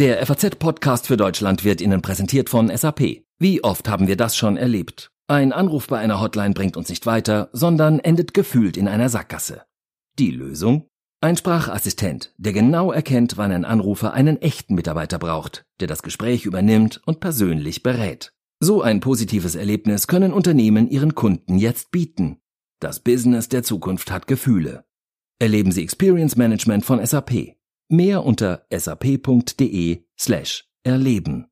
Der FAZ-Podcast für Deutschland wird Ihnen präsentiert von SAP. Wie oft haben wir das schon erlebt? Ein Anruf bei einer Hotline bringt uns nicht weiter, sondern endet gefühlt in einer Sackgasse. Die Lösung? Ein Sprachassistent, der genau erkennt, wann ein Anrufer einen echten Mitarbeiter braucht, der das Gespräch übernimmt und persönlich berät. So ein positives Erlebnis können Unternehmen ihren Kunden jetzt bieten. Das Business der Zukunft hat Gefühle. Erleben Sie Experience Management von SAP. Mehr unter sap.de slash erleben.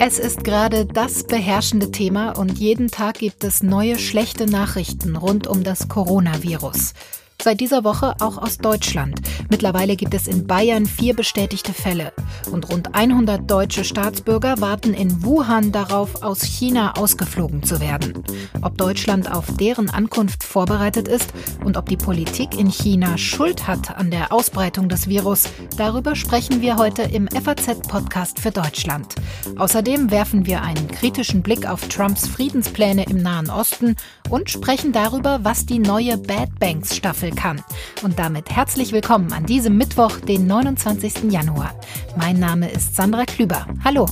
Es ist gerade das beherrschende Thema und jeden Tag gibt es neue schlechte Nachrichten rund um das Coronavirus. Seit dieser Woche auch aus Deutschland. Mittlerweile gibt es in Bayern vier bestätigte Fälle. Und rund 100 deutsche Staatsbürger warten in Wuhan darauf, aus China ausgeflogen zu werden. Ob Deutschland auf deren Ankunft vorbereitet ist und ob die Politik in China Schuld hat an der Ausbreitung des Virus, darüber sprechen wir heute im FAZ-Podcast für Deutschland. Außerdem werfen wir einen kritischen Blick auf Trumps Friedenspläne im Nahen Osten und sprechen darüber, was die neue Bad Banks Staffel Staffel kann. Und damit herzlich willkommen an diesem Mittwoch, den 29. Januar. Mein Name ist Sandra Klüber. Hallo.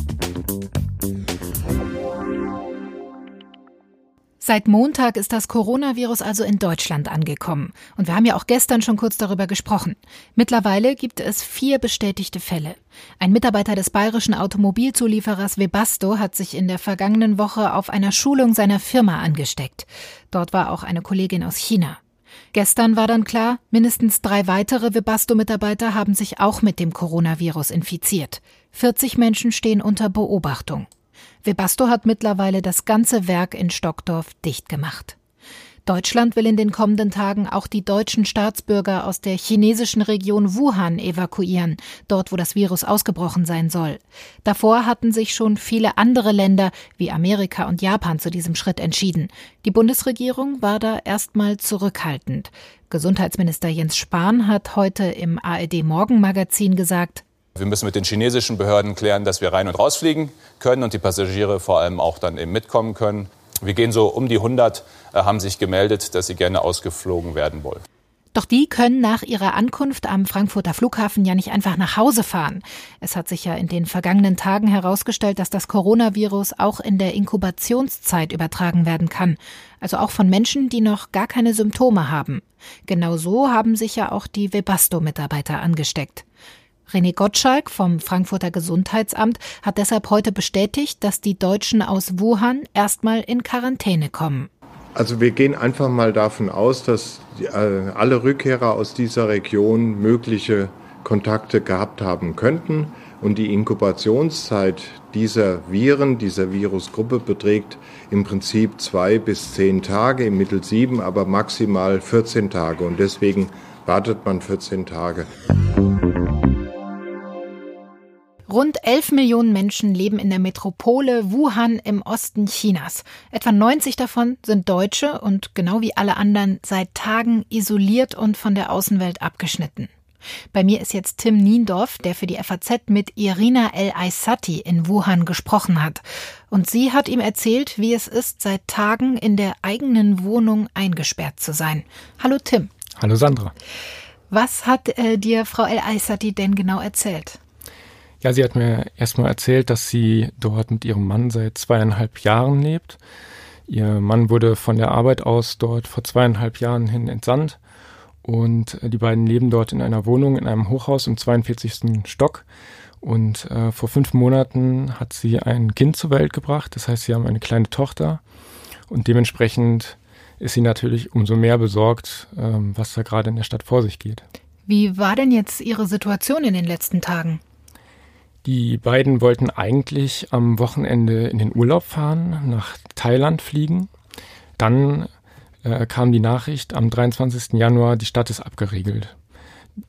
Seit Montag ist das Coronavirus also in Deutschland angekommen. Und wir haben ja auch gestern schon kurz darüber gesprochen. Mittlerweile gibt es vier bestätigte Fälle. Ein Mitarbeiter des bayerischen Automobilzulieferers Webasto hat sich in der vergangenen Woche auf einer Schulung seiner Firma angesteckt. Dort war auch eine Kollegin aus China. Gestern war dann klar, mindestens drei weitere Webasto-Mitarbeiter haben sich auch mit dem Coronavirus infiziert. 40 Menschen stehen unter Beobachtung. Webasto hat mittlerweile das ganze Werk in Stockdorf dicht gemacht. Deutschland will in den kommenden Tagen auch die deutschen Staatsbürger aus der chinesischen Region Wuhan evakuieren, dort wo das Virus ausgebrochen sein soll. Davor hatten sich schon viele andere Länder wie Amerika und Japan zu diesem Schritt entschieden. Die Bundesregierung war da erstmal zurückhaltend. Gesundheitsminister Jens Spahn hat heute im ARD Morgenmagazin gesagt, wir müssen mit den chinesischen Behörden klären, dass wir rein und rausfliegen können und die Passagiere vor allem auch dann eben mitkommen können. Wir gehen so um die 100, äh, haben sich gemeldet, dass sie gerne ausgeflogen werden wollen. Doch die können nach ihrer Ankunft am Frankfurter Flughafen ja nicht einfach nach Hause fahren. Es hat sich ja in den vergangenen Tagen herausgestellt, dass das Coronavirus auch in der Inkubationszeit übertragen werden kann. Also auch von Menschen, die noch gar keine Symptome haben. Genau so haben sich ja auch die Webasto-Mitarbeiter angesteckt. René Gottschalk vom Frankfurter Gesundheitsamt hat deshalb heute bestätigt, dass die Deutschen aus Wuhan erstmal in Quarantäne kommen. Also wir gehen einfach mal davon aus, dass äh, alle Rückkehrer aus dieser Region mögliche Kontakte gehabt haben könnten. Und die Inkubationszeit dieser Viren, dieser Virusgruppe beträgt im Prinzip zwei bis zehn Tage, im Mittel sieben, aber maximal 14 Tage. Und deswegen wartet man 14 Tage. Rund 11 Millionen Menschen leben in der Metropole Wuhan im Osten Chinas. Etwa 90 davon sind Deutsche und genau wie alle anderen seit Tagen isoliert und von der Außenwelt abgeschnitten. Bei mir ist jetzt Tim Niendorf, der für die FAZ mit Irina El Aissati in Wuhan gesprochen hat. Und sie hat ihm erzählt, wie es ist, seit Tagen in der eigenen Wohnung eingesperrt zu sein. Hallo Tim. Hallo Sandra. Was hat äh, dir Frau El Aissati denn genau erzählt? Ja, sie hat mir erstmal erzählt, dass sie dort mit ihrem Mann seit zweieinhalb Jahren lebt. Ihr Mann wurde von der Arbeit aus dort vor zweieinhalb Jahren hin entsandt und äh, die beiden leben dort in einer Wohnung in einem Hochhaus im 42. Stock. Und äh, vor fünf Monaten hat sie ein Kind zur Welt gebracht. Das heißt, sie haben eine kleine Tochter und dementsprechend ist sie natürlich umso mehr besorgt, ähm, was da gerade in der Stadt vor sich geht. Wie war denn jetzt Ihre Situation in den letzten Tagen? Die beiden wollten eigentlich am Wochenende in den Urlaub fahren, nach Thailand fliegen. Dann äh, kam die Nachricht, am 23. Januar, die Stadt ist abgeriegelt.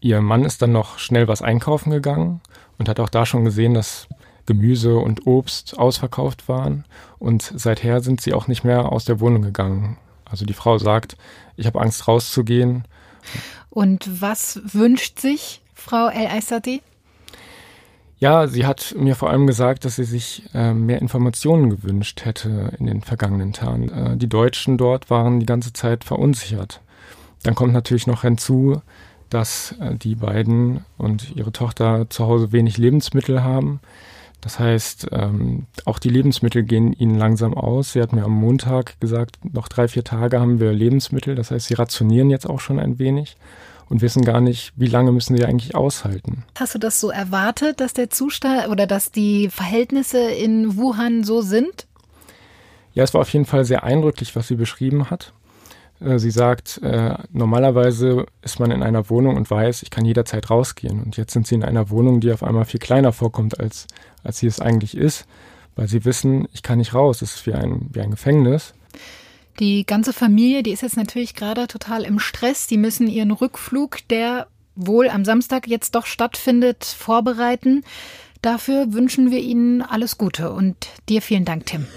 Ihr Mann ist dann noch schnell was einkaufen gegangen und hat auch da schon gesehen, dass Gemüse und Obst ausverkauft waren. Und seither sind sie auch nicht mehr aus der Wohnung gegangen. Also die Frau sagt, ich habe Angst rauszugehen. Und was wünscht sich Frau El Aissati? Ja, sie hat mir vor allem gesagt, dass sie sich äh, mehr Informationen gewünscht hätte in den vergangenen Tagen. Äh, die Deutschen dort waren die ganze Zeit verunsichert. Dann kommt natürlich noch hinzu, dass äh, die beiden und ihre Tochter zu Hause wenig Lebensmittel haben. Das heißt, ähm, auch die Lebensmittel gehen ihnen langsam aus. Sie hat mir am Montag gesagt, noch drei, vier Tage haben wir Lebensmittel. Das heißt, sie rationieren jetzt auch schon ein wenig und wissen gar nicht, wie lange müssen sie eigentlich aushalten. Hast du das so erwartet, dass der Zustand oder dass die Verhältnisse in Wuhan so sind? Ja, es war auf jeden Fall sehr eindrücklich, was sie beschrieben hat. Äh, sie sagt, äh, normalerweise ist man in einer Wohnung und weiß, ich kann jederzeit rausgehen. Und jetzt sind sie in einer Wohnung, die auf einmal viel kleiner vorkommt, als, als sie es eigentlich ist, weil sie wissen, ich kann nicht raus. Es ist wie ein, wie ein Gefängnis. Die ganze Familie, die ist jetzt natürlich gerade total im Stress. Die müssen ihren Rückflug, der wohl am Samstag jetzt doch stattfindet, vorbereiten. Dafür wünschen wir Ihnen alles Gute und dir vielen Dank, Tim.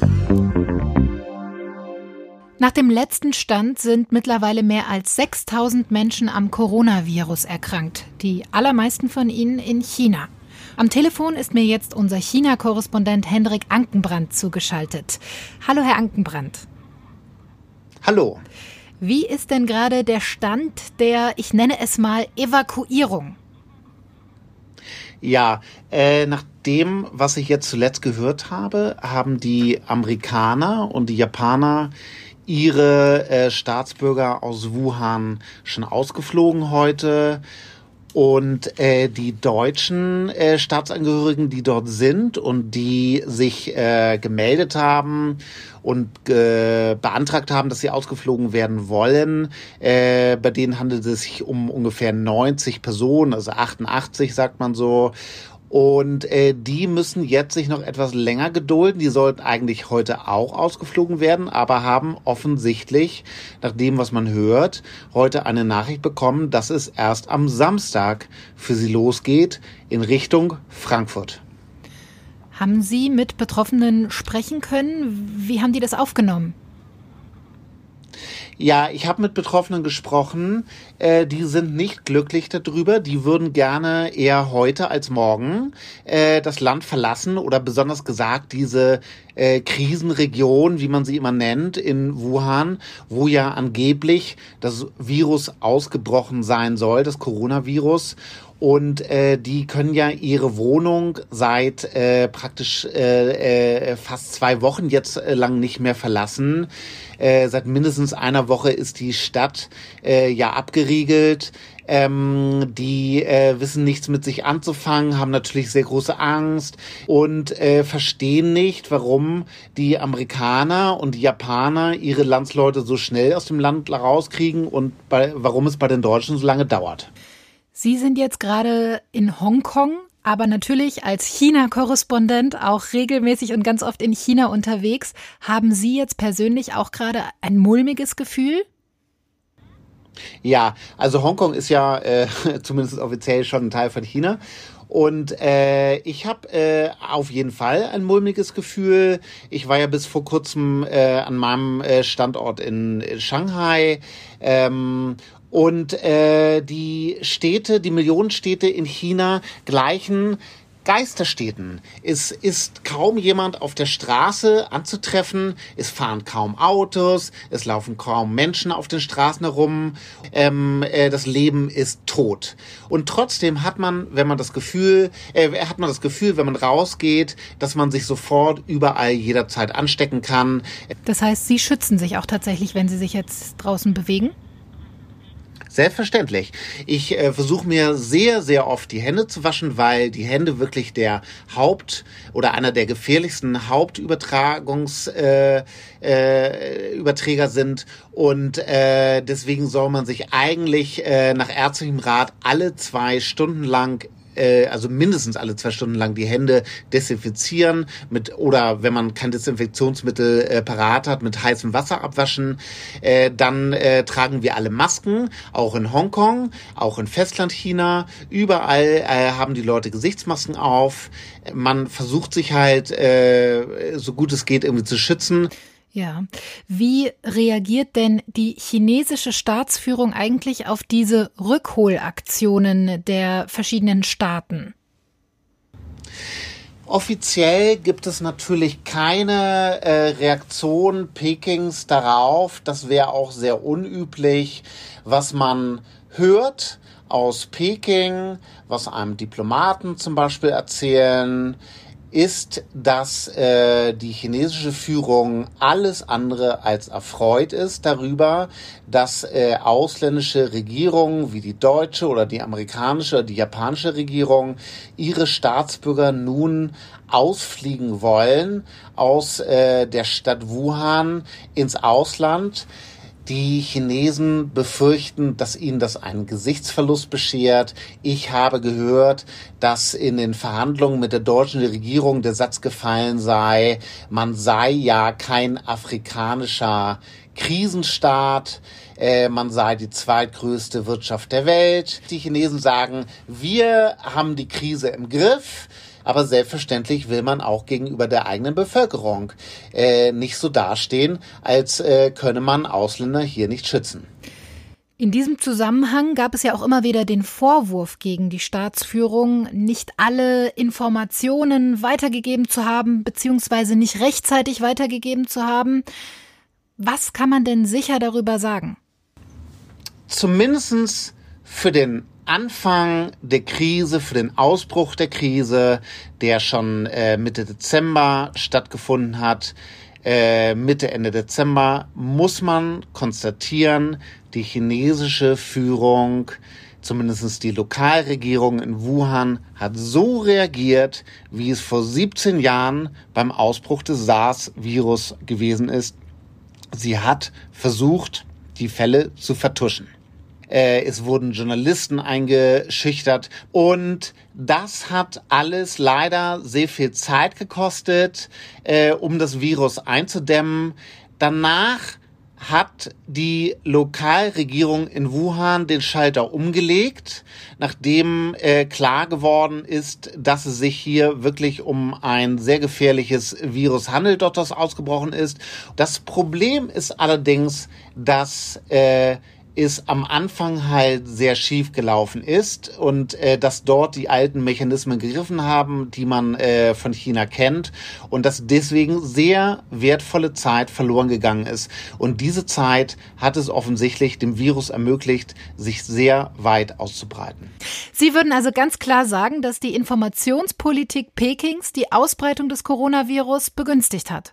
Nach dem letzten Stand sind mittlerweile mehr als 6000 Menschen am Coronavirus erkrankt, die allermeisten von ihnen in China. Am Telefon ist mir jetzt unser China-Korrespondent Hendrik Ankenbrand zugeschaltet. Hallo, Herr Ankenbrand. Hallo. Wie ist denn gerade der Stand der, ich nenne es mal, Evakuierung? Ja, äh, nach dem, was ich jetzt zuletzt gehört habe, haben die Amerikaner und die Japaner ihre äh, Staatsbürger aus Wuhan schon ausgeflogen heute. Und äh, die deutschen äh, Staatsangehörigen, die dort sind und die sich äh, gemeldet haben und äh, beantragt haben, dass sie ausgeflogen werden wollen, äh, bei denen handelt es sich um ungefähr 90 Personen, also 88 sagt man so. Und äh, die müssen jetzt sich noch etwas länger gedulden. Die sollten eigentlich heute auch ausgeflogen werden, aber haben offensichtlich, nach dem, was man hört, heute eine Nachricht bekommen, dass es erst am Samstag für sie losgeht in Richtung Frankfurt. Haben Sie mit Betroffenen sprechen können? Wie haben die das aufgenommen? Ja, ich habe mit Betroffenen gesprochen. Äh, die sind nicht glücklich darüber. Die würden gerne eher heute als morgen äh, das Land verlassen oder besonders gesagt diese äh, Krisenregion, wie man sie immer nennt, in Wuhan, wo ja angeblich das Virus ausgebrochen sein soll, das Coronavirus. Und äh, die können ja ihre Wohnung seit äh, praktisch äh, äh, fast zwei Wochen jetzt äh, lang nicht mehr verlassen. Äh, seit mindestens einer Woche ist die Stadt äh, ja abgeriegelt. Ähm, die äh, wissen nichts mit sich anzufangen, haben natürlich sehr große Angst und äh, verstehen nicht, warum die Amerikaner und die Japaner ihre Landsleute so schnell aus dem Land rauskriegen und bei, warum es bei den Deutschen so lange dauert. Sie sind jetzt gerade in Hongkong, aber natürlich als China-Korrespondent auch regelmäßig und ganz oft in China unterwegs. Haben Sie jetzt persönlich auch gerade ein mulmiges Gefühl? Ja, also Hongkong ist ja äh, zumindest offiziell schon ein Teil von China. Und äh, ich habe äh, auf jeden Fall ein mulmiges Gefühl. Ich war ja bis vor kurzem äh, an meinem äh, Standort in, Shanghai ähm, und äh, die Städte, die Millionenstädte in China gleichen Geisterstädten. Es ist kaum jemand auf der Straße anzutreffen, es fahren kaum Autos, es laufen kaum Menschen auf den Straßen herum, ähm, äh, das Leben ist tot. Und trotzdem hat man, wenn man das Gefühl, äh, hat man das Gefühl, wenn man rausgeht, dass man sich sofort überall jederzeit anstecken kann. Das heißt, Sie schützen sich auch tatsächlich, wenn Sie sich jetzt draußen bewegen? Selbstverständlich. Ich äh, versuche mir sehr, sehr oft die Hände zu waschen, weil die Hände wirklich der Haupt- oder einer der gefährlichsten Hauptübertragungsüberträger äh, äh, sind. Und äh, deswegen soll man sich eigentlich äh, nach ärztlichem Rat alle zwei Stunden lang äh, also mindestens alle zwei Stunden lang die Hände desinfizieren mit oder wenn man kein Desinfektionsmittel äh, parat hat, mit heißem Wasser abwaschen. Äh, dann äh, tragen wir alle Masken, auch in Hongkong, auch in Festlandchina. Überall äh, haben die Leute Gesichtsmasken auf. Man versucht sich halt äh, so gut es geht irgendwie zu schützen. Ja. Wie reagiert denn die chinesische Staatsführung eigentlich auf diese Rückholaktionen der verschiedenen Staaten? Offiziell gibt es natürlich keine äh, Reaktion Pekings darauf. Das wäre auch sehr unüblich. Was man hört aus Peking, was einem Diplomaten zum Beispiel erzählen, ist, dass äh, die chinesische Führung alles andere als erfreut ist darüber, dass äh, ausländische Regierungen wie die deutsche oder die amerikanische oder die japanische Regierung ihre Staatsbürger nun ausfliegen wollen aus äh, der Stadt Wuhan ins Ausland. Die Chinesen befürchten, dass ihnen das einen Gesichtsverlust beschert. Ich habe gehört, dass in den Verhandlungen mit der deutschen Regierung der Satz gefallen sei, man sei ja kein afrikanischer Krisenstaat, äh, man sei die zweitgrößte Wirtschaft der Welt. Die Chinesen sagen, wir haben die Krise im Griff. Aber selbstverständlich will man auch gegenüber der eigenen Bevölkerung äh, nicht so dastehen, als äh, könne man Ausländer hier nicht schützen. In diesem Zusammenhang gab es ja auch immer wieder den Vorwurf gegen die Staatsführung, nicht alle Informationen weitergegeben zu haben, beziehungsweise nicht rechtzeitig weitergegeben zu haben. Was kann man denn sicher darüber sagen? Zumindest für den Anfang der Krise, für den Ausbruch der Krise, der schon äh, Mitte Dezember stattgefunden hat, äh, Mitte, Ende Dezember, muss man konstatieren, die chinesische Führung, zumindest die Lokalregierung in Wuhan, hat so reagiert, wie es vor 17 Jahren beim Ausbruch des SARS-Virus gewesen ist. Sie hat versucht, die Fälle zu vertuschen. Äh, es wurden Journalisten eingeschüchtert und das hat alles leider sehr viel Zeit gekostet, äh, um das Virus einzudämmen. Danach hat die Lokalregierung in Wuhan den Schalter umgelegt, nachdem äh, klar geworden ist, dass es sich hier wirklich um ein sehr gefährliches Virus handelt, dort das ausgebrochen ist. Das Problem ist allerdings, dass äh, ist am Anfang halt sehr schief gelaufen ist und äh, dass dort die alten Mechanismen gegriffen haben, die man äh, von China kennt und dass deswegen sehr wertvolle Zeit verloren gegangen ist. Und diese Zeit hat es offensichtlich dem Virus ermöglicht, sich sehr weit auszubreiten. Sie würden also ganz klar sagen, dass die Informationspolitik Pekings die Ausbreitung des Coronavirus begünstigt hat.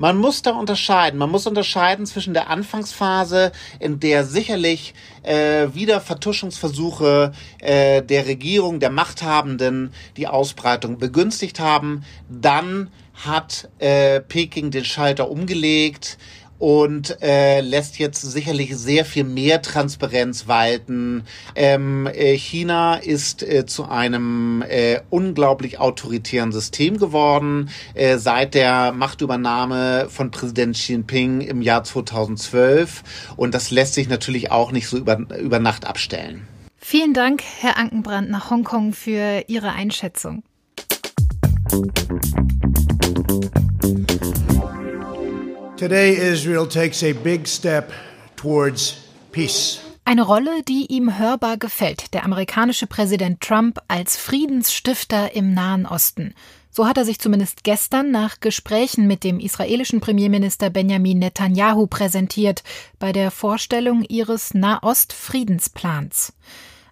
Man muss da unterscheiden. Man muss unterscheiden zwischen der Anfangsphase, in der sicherlich äh, wieder Vertuschungsversuche äh, der Regierung, der Machthabenden die Ausbreitung begünstigt haben. Dann hat äh, Peking den Schalter umgelegt und äh, lässt jetzt sicherlich sehr viel mehr Transparenz walten. Ähm, äh, China ist äh, zu einem äh, unglaublich autoritären System geworden äh, seit der Machtübernahme von Präsident Xi Jinping im Jahr 2012 und das lässt sich natürlich auch nicht so über, über Nacht abstellen. Vielen Dank, Herr Ankenbrand, nach Hongkong für Ihre Einschätzung. Today Israel takes a big step towards peace. Eine Rolle, die ihm hörbar gefällt, der amerikanische Präsident Trump als Friedensstifter im Nahen Osten. So hat er sich zumindest gestern nach Gesprächen mit dem israelischen Premierminister Benjamin Netanyahu präsentiert bei der Vorstellung ihres Nahost-Friedensplans.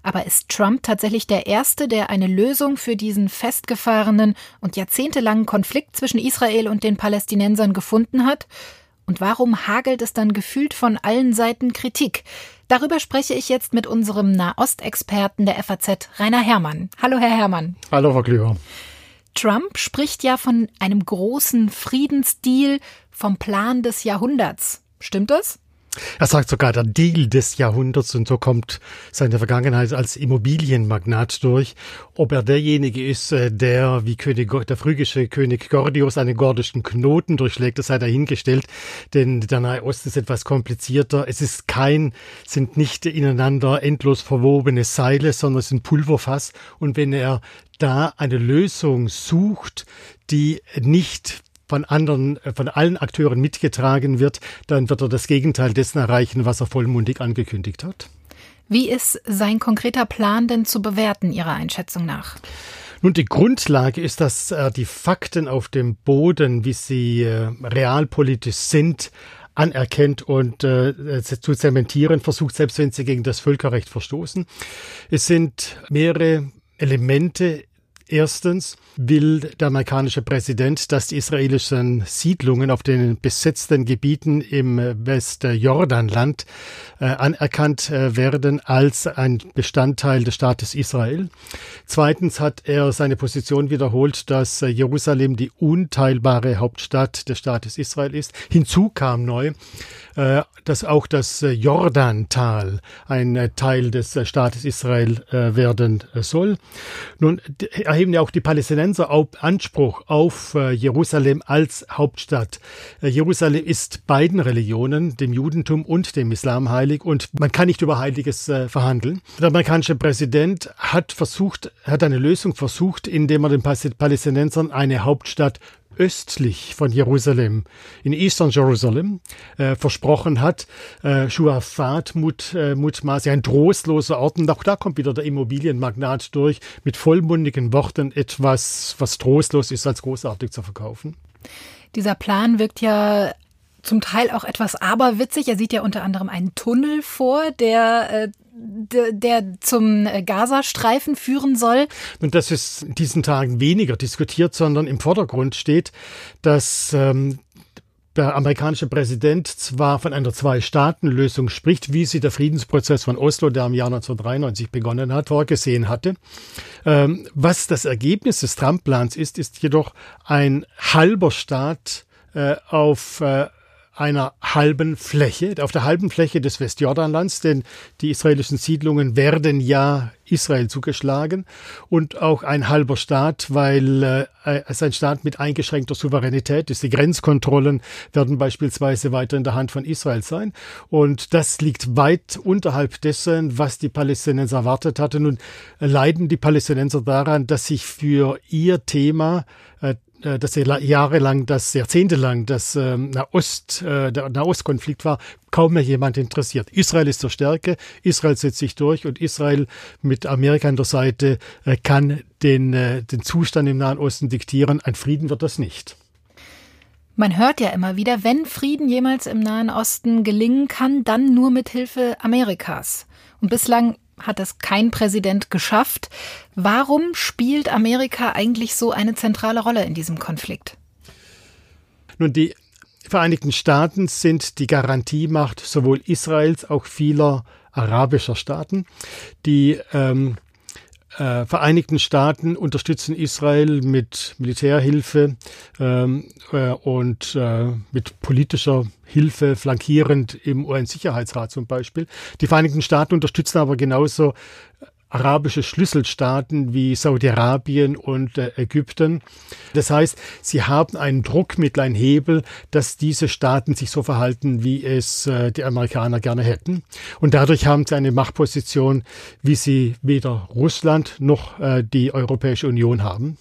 Aber ist Trump tatsächlich der Erste, der eine Lösung für diesen festgefahrenen und jahrzehntelangen Konflikt zwischen Israel und den Palästinensern gefunden hat? Und warum hagelt es dann gefühlt von allen Seiten Kritik? Darüber spreche ich jetzt mit unserem Nahostexperten der FAZ, Rainer Herrmann. Hallo, Herr Herrmann. Hallo, Frau Klüver. Trump spricht ja von einem großen Friedensdeal, vom Plan des Jahrhunderts. Stimmt das? Er sagt sogar der Deal des Jahrhunderts und so kommt seine Vergangenheit als Immobilienmagnat durch. Ob er derjenige ist, äh, der wie König, der phrygische König Gordius einen gordischen Knoten durchschlägt, das sei dahingestellt, denn der Nahe Osten ist etwas komplizierter. Es ist kein, sind nicht ineinander endlos verwobene Seile, sondern es sind Pulverfass und wenn er da eine Lösung sucht, die nicht von anderen, äh, von allen Akteuren mitgetragen wird, dann wird er das Gegenteil dessen erreichen, was er vollmundig angekündigt hat. Wie ist sein konkreter Plan denn zu bewerten, Ihrer Einschätzung nach? Nun, die Grundlage ist, dass er die Fakten auf dem Boden, wie sie äh, realpolitisch sind, anerkennt und äh, zu zementieren versucht, selbst wenn sie gegen das Völkerrecht verstoßen. Es sind mehrere Elemente Erstens will der amerikanische Präsident, dass die israelischen Siedlungen auf den besetzten Gebieten im Westjordanland äh, anerkannt äh, werden als ein Bestandteil des Staates Israel. Zweitens hat er seine Position wiederholt, dass äh, Jerusalem die unteilbare Hauptstadt des Staates Israel ist. Hinzu kam neu, dass auch das äh, Jordantal ein äh, Teil des Staates Israel werden soll. Nun erheben ja auch die Palästinenser Anspruch auf Jerusalem als Hauptstadt. Jerusalem ist beiden Religionen, dem Judentum und dem Islam heilig und man kann nicht über Heiliges verhandeln. Der amerikanische Präsident hat versucht, hat eine Lösung versucht, indem er den Palästinensern eine Hauptstadt östlich von Jerusalem, in Eastern Jerusalem, äh, versprochen hat. Äh, Shuafat mut, äh, mutmaßlich ein trostloser Ort. Und auch da kommt wieder der Immobilienmagnat durch, mit vollmundigen Worten etwas, was trostlos ist, als großartig zu verkaufen. Dieser Plan wirkt ja zum Teil auch etwas aberwitzig. Er sieht ja unter anderem einen Tunnel vor, der äh, der zum Gazastreifen führen soll. Und das ist in diesen Tagen weniger diskutiert, sondern im Vordergrund steht, dass ähm, der amerikanische Präsident zwar von einer Zwei-Staaten-Lösung spricht, wie sie der Friedensprozess von Oslo, der im Jahr 1993 begonnen hat, vorgesehen hatte. Ähm, was das Ergebnis des Trump-Plans ist, ist jedoch ein halber Staat äh, auf äh, einer halben Fläche, auf der halben Fläche des Westjordanlands, denn die israelischen Siedlungen werden ja Israel zugeschlagen und auch ein halber Staat, weil äh, es ein Staat mit eingeschränkter Souveränität ist. Die Grenzkontrollen werden beispielsweise weiter in der Hand von Israel sein und das liegt weit unterhalb dessen, was die Palästinenser erwartet hatten. Nun leiden die Palästinenser daran, dass sich für ihr Thema äh, dass jahrelang, das jahrzehntelang das ähm, Nahost, äh, der Nahostkonflikt war, kaum mehr jemand interessiert. Israel ist zur Stärke, Israel setzt sich durch und Israel mit Amerika an der Seite äh, kann den, äh, den Zustand im Nahen Osten diktieren. Ein Frieden wird das nicht. Man hört ja immer wieder, wenn Frieden jemals im Nahen Osten gelingen kann, dann nur mit Hilfe Amerikas. Und bislang hat es kein Präsident geschafft. Warum spielt Amerika eigentlich so eine zentrale Rolle in diesem Konflikt? Nun, die Vereinigten Staaten sind die Garantiemacht sowohl Israels, auch vieler arabischer Staaten. Die ähm, äh, Vereinigten Staaten unterstützen Israel mit Militärhilfe ähm, äh, und äh, mit politischer Hilfe flankierend im UN-Sicherheitsrat zum Beispiel. Die Vereinigten Staaten unterstützen aber genauso arabische Schlüsselstaaten wie Saudi-Arabien und äh, Ägypten. Das heißt, sie haben einen Druckmittel, einen Hebel, dass diese Staaten sich so verhalten, wie es äh, die Amerikaner gerne hätten. Und dadurch haben sie eine Machtposition, wie sie weder Russland noch äh, die Europäische Union haben.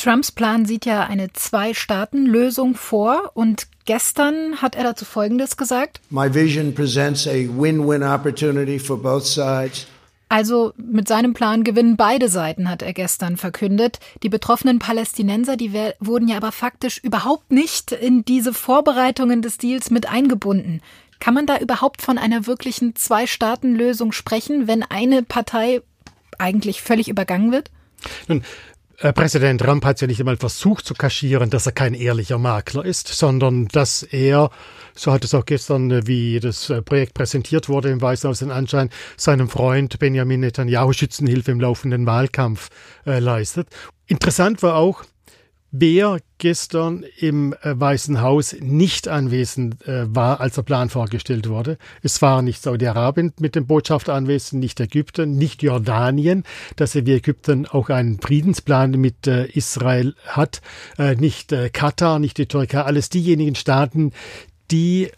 Trumps Plan sieht ja eine Zwei-Staaten-Lösung vor und gestern hat er dazu Folgendes gesagt. My vision presents a win-win opportunity for both sides. Also mit seinem Plan gewinnen beide Seiten, hat er gestern verkündet. Die betroffenen Palästinenser, die wurden ja aber faktisch überhaupt nicht in diese Vorbereitungen des Deals mit eingebunden. Kann man da überhaupt von einer wirklichen Zwei-Staaten-Lösung sprechen, wenn eine Partei eigentlich völlig übergangen wird? Nun, Präsident Trump hat ja nicht einmal versucht zu kaschieren, dass er kein ehrlicher Makler ist, sondern dass er, so hat es auch gestern, äh, wie das äh, Projekt präsentiert wurde im Weißen Haus den Anschein, seinem Freund Benjamin Netanyahu Schützenhilfe im laufenden Wahlkampf äh, leistet. Interessant war auch, wer gestern im äh, Weißen Haus nicht anwesend äh, war, als der Plan vorgestellt wurde. Es war nicht Saudi-Arabien mit dem Botschafter anwesend, nicht Ägypten, nicht Jordanien, dass er wie Ägypten auch einen Friedensplan mit äh, Israel hat, nicht Katar, nicht die Türkei, alles diejenigen Staaten, die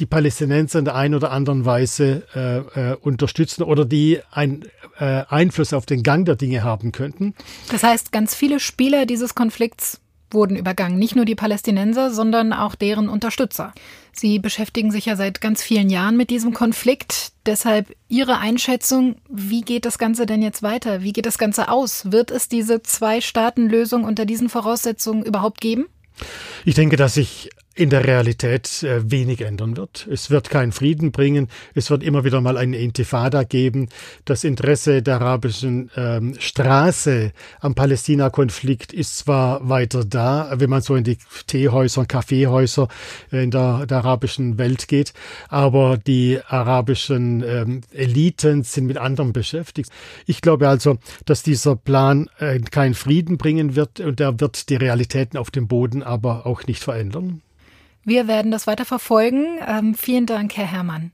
die Palästinenser in der einen oder anderen Weise äh, äh, unterstützen oder die einen äh, Einfluss auf den Gang der Dinge haben könnten. Das heißt, ganz viele Spieler dieses Konflikts wurden übergangen. Nicht nur die Palästinenser, sondern auch deren Unterstützer. Sie beschäftigen sich ja seit ganz vielen Jahren mit diesem Konflikt. Deshalb Ihre Einschätzung, wie geht das Ganze denn jetzt weiter? Wie geht das Ganze aus? Wird es diese Zwei-Staaten-Lösung unter diesen Voraussetzungen überhaupt geben? Ich denke, dass sich in der Realität äh, wenig ändern wird. Es wird keinen Frieden bringen. Es wird immer wieder mal eine Intifada geben. Das Interesse der arabischen ähm, Straße am Palästina-Konflikt ist zwar weiter da, wenn man so in die Teehäuser, Kaffeehäuser in der, der arabischen Welt geht, aber die arabischen ähm, Eliten sind mit anderem beschäftigt. Ich glaube also, dass dieser Plan äh, keinen Frieden bringen wird und er wird die Realitäten auf dem Boden aber auch nicht verändern. Wir werden das weiter verfolgen. Ähm, vielen Dank, Herr Herrmann.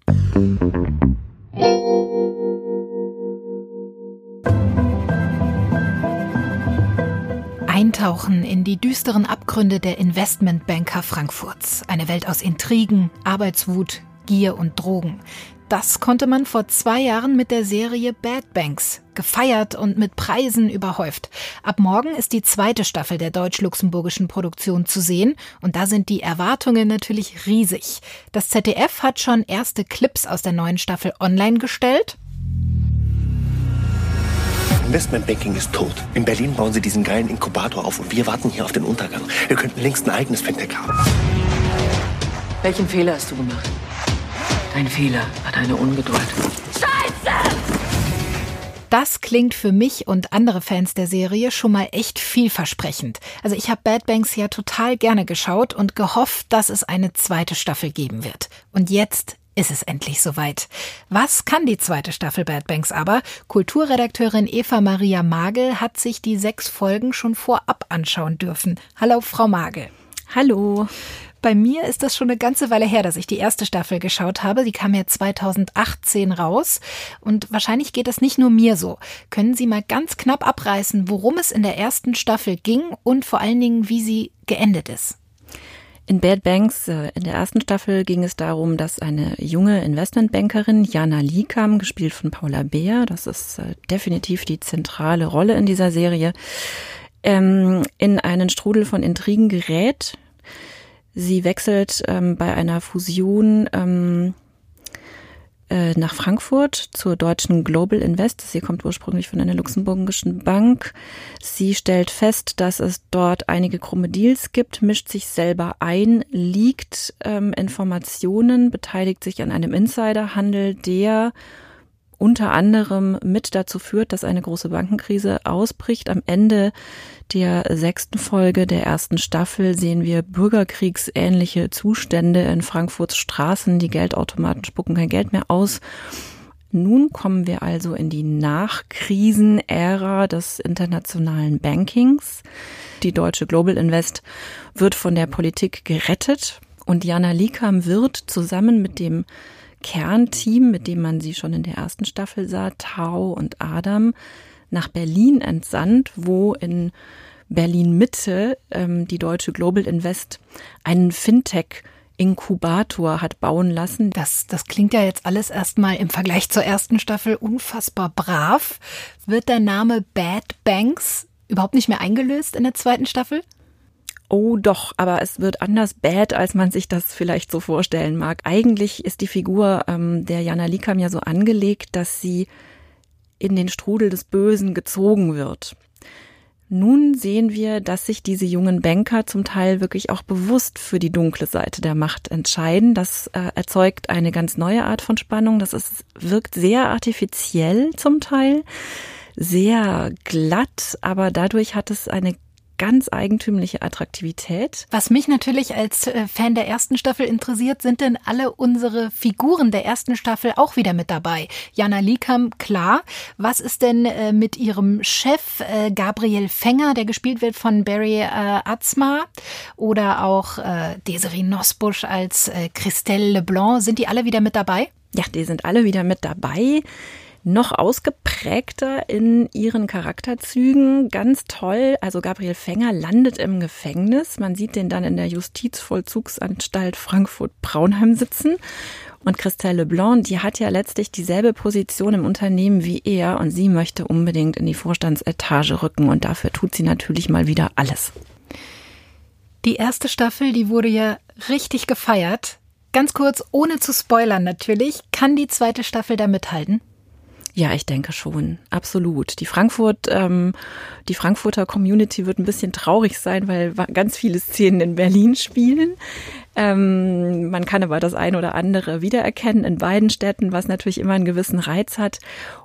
Eintauchen in die düsteren Abgründe der Investmentbanker Frankfurts. Eine Welt aus Intrigen, Arbeitswut, Gier und Drogen. Das konnte man vor zwei Jahren mit der Serie Bad Banks, gefeiert und mit Preisen überhäuft. Ab morgen ist die zweite Staffel der deutsch-luxemburgischen Produktion zu sehen und da sind die Erwartungen natürlich riesig. Das ZDF hat schon erste Clips aus der neuen Staffel online gestellt. Investmentbanking ist tot. In Berlin bauen sie diesen geilen Inkubator auf und wir warten hier auf den Untergang. Wir könnten längst ein eigenes Fintech haben. Welchen Fehler hast du gemacht? Dein Fehler war deine Ungeduld. Scheiße! Das klingt für mich und andere Fans der Serie schon mal echt vielversprechend. Also ich habe Bad Banks ja total gerne geschaut und gehofft, dass es eine zweite Staffel geben wird. Und jetzt ist es endlich soweit. Was kann die zweite Staffel Bad Banks aber? Kulturredakteurin Eva Maria Magel hat sich die sechs Folgen schon vorab anschauen dürfen. Hallo, Frau Magel. Hallo. Bei mir ist das schon eine ganze Weile her, dass ich die erste Staffel geschaut habe. Die kam ja 2018 raus. Und wahrscheinlich geht es nicht nur mir so. Können Sie mal ganz knapp abreißen, worum es in der ersten Staffel ging und vor allen Dingen, wie sie geendet ist? In Bad Banks, äh, in der ersten Staffel, ging es darum, dass eine junge Investmentbankerin, Jana Liekam, gespielt von Paula Beer, das ist äh, definitiv die zentrale Rolle in dieser Serie, ähm, in einen Strudel von Intrigen gerät, Sie wechselt ähm, bei einer Fusion ähm, äh, nach Frankfurt zur deutschen Global Invest. Sie kommt ursprünglich von einer luxemburgischen Bank. Sie stellt fest, dass es dort einige krumme Deals gibt, mischt sich selber ein, liegt ähm, Informationen, beteiligt sich an einem Insiderhandel, der unter anderem mit dazu führt, dass eine große Bankenkrise ausbricht. Am Ende der sechsten Folge der ersten Staffel sehen wir bürgerkriegsähnliche Zustände in Frankfurts Straßen. Die Geldautomaten spucken kein Geld mehr aus. Nun kommen wir also in die Nachkrisenära des internationalen Bankings. Die deutsche Global Invest wird von der Politik gerettet und Jana Likam wird zusammen mit dem Kernteam, mit dem man sie schon in der ersten Staffel sah, Tau und Adam, nach Berlin entsandt, wo in Berlin Mitte ähm, die deutsche Global Invest einen Fintech Inkubator hat bauen lassen. Das, das klingt ja jetzt alles erstmal im Vergleich zur ersten Staffel unfassbar brav. Wird der Name Bad Banks überhaupt nicht mehr eingelöst in der zweiten Staffel? Oh doch, aber es wird anders bad, als man sich das vielleicht so vorstellen mag. Eigentlich ist die Figur ähm, der Jana Likam ja so angelegt, dass sie in den Strudel des Bösen gezogen wird. Nun sehen wir, dass sich diese jungen Banker zum Teil wirklich auch bewusst für die dunkle Seite der Macht entscheiden. Das äh, erzeugt eine ganz neue Art von Spannung. Das ist, wirkt sehr artifiziell zum Teil, sehr glatt, aber dadurch hat es eine ganz eigentümliche Attraktivität. Was mich natürlich als äh, Fan der ersten Staffel interessiert, sind denn alle unsere Figuren der ersten Staffel auch wieder mit dabei? Jana Liekam, klar. Was ist denn äh, mit ihrem Chef äh, Gabriel Fänger, der gespielt wird von Barry Atzma? Oder auch Desiree Nosbusch als Christelle Leblanc. Sind die alle wieder mit dabei? Ja, die sind alle wieder mit dabei noch ausgeprägter in ihren Charakterzügen. Ganz toll. Also Gabriel Fänger landet im Gefängnis. Man sieht den dann in der Justizvollzugsanstalt Frankfurt-Braunheim sitzen. Und Christelle Leblanc, die hat ja letztlich dieselbe Position im Unternehmen wie er und sie möchte unbedingt in die Vorstandsetage rücken und dafür tut sie natürlich mal wieder alles. Die erste Staffel, die wurde ja richtig gefeiert. Ganz kurz, ohne zu spoilern natürlich, kann die zweite Staffel da mithalten? Ja, ich denke schon, absolut. Die Frankfurt, ähm, die Frankfurter Community wird ein bisschen traurig sein, weil ganz viele Szenen in Berlin spielen. Ähm, man kann aber das eine oder andere wiedererkennen in beiden Städten, was natürlich immer einen gewissen Reiz hat.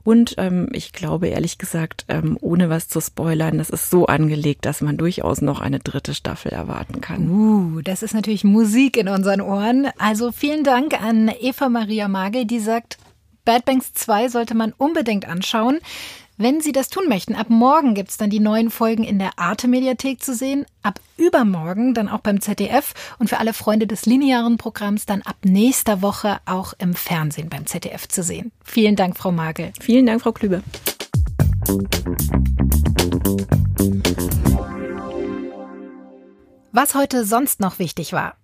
Und ähm, ich glaube ehrlich gesagt, ähm, ohne was zu spoilern, das ist so angelegt, dass man durchaus noch eine dritte Staffel erwarten kann. Uh, das ist natürlich Musik in unseren Ohren. Also vielen Dank an Eva Maria Magel, die sagt, Bad Banks 2 sollte man unbedingt anschauen. Wenn Sie das tun möchten, ab morgen gibt es dann die neuen Folgen in der Arte-Mediathek zu sehen, ab übermorgen dann auch beim ZDF und für alle Freunde des linearen Programms dann ab nächster Woche auch im Fernsehen beim ZDF zu sehen. Vielen Dank, Frau Magel. Vielen Dank, Frau Klübe. Was heute sonst noch wichtig war.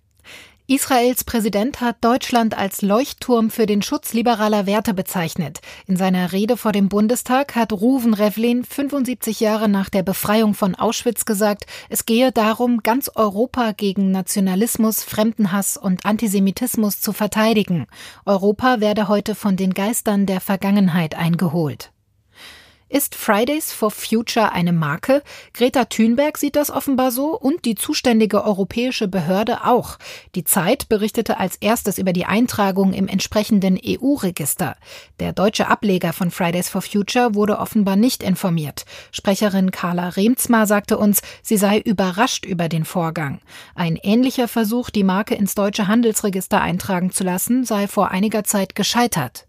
Israels Präsident hat Deutschland als Leuchtturm für den Schutz liberaler Werte bezeichnet. In seiner Rede vor dem Bundestag hat Ruven Revlin 75 Jahre nach der Befreiung von Auschwitz gesagt, es gehe darum, ganz Europa gegen Nationalismus, Fremdenhass und Antisemitismus zu verteidigen. Europa werde heute von den Geistern der Vergangenheit eingeholt. Ist Fridays for Future eine Marke? Greta Thunberg sieht das offenbar so und die zuständige europäische Behörde auch. Die Zeit berichtete als erstes über die Eintragung im entsprechenden EU-Register. Der deutsche Ableger von Fridays for Future wurde offenbar nicht informiert. Sprecherin Carla Remzma sagte uns, sie sei überrascht über den Vorgang. Ein ähnlicher Versuch, die Marke ins deutsche Handelsregister eintragen zu lassen, sei vor einiger Zeit gescheitert.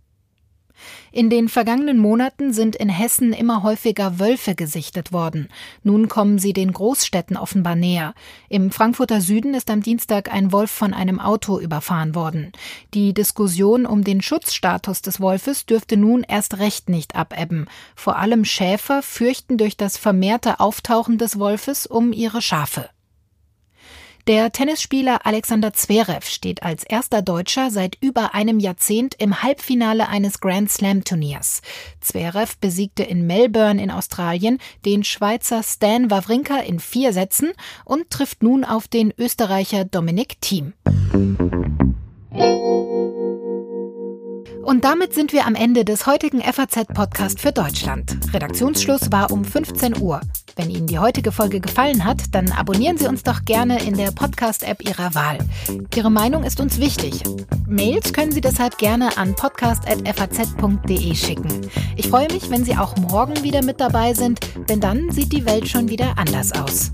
In den vergangenen Monaten sind in Hessen immer häufiger Wölfe gesichtet worden. Nun kommen sie den Großstädten offenbar näher. Im Frankfurter Süden ist am Dienstag ein Wolf von einem Auto überfahren worden. Die Diskussion um den Schutzstatus des Wolfes dürfte nun erst recht nicht abebben. Vor allem Schäfer fürchten durch das vermehrte Auftauchen des Wolfes um ihre Schafe. Der Tennisspieler Alexander Zverev steht als erster Deutscher seit über einem Jahrzehnt im Halbfinale eines Grand Slam Turniers. Zverev besiegte in Melbourne in Australien den Schweizer Stan Wawrinka in vier Sätzen und trifft nun auf den Österreicher Dominik Thiem. Und damit sind wir am Ende des heutigen FAZ-Podcast für Deutschland. Redaktionsschluss war um 15 Uhr. Wenn Ihnen die heutige Folge gefallen hat, dann abonnieren Sie uns doch gerne in der Podcast-App Ihrer Wahl. Ihre Meinung ist uns wichtig. Mails können Sie deshalb gerne an podcast.faz.de schicken. Ich freue mich, wenn Sie auch morgen wieder mit dabei sind, denn dann sieht die Welt schon wieder anders aus.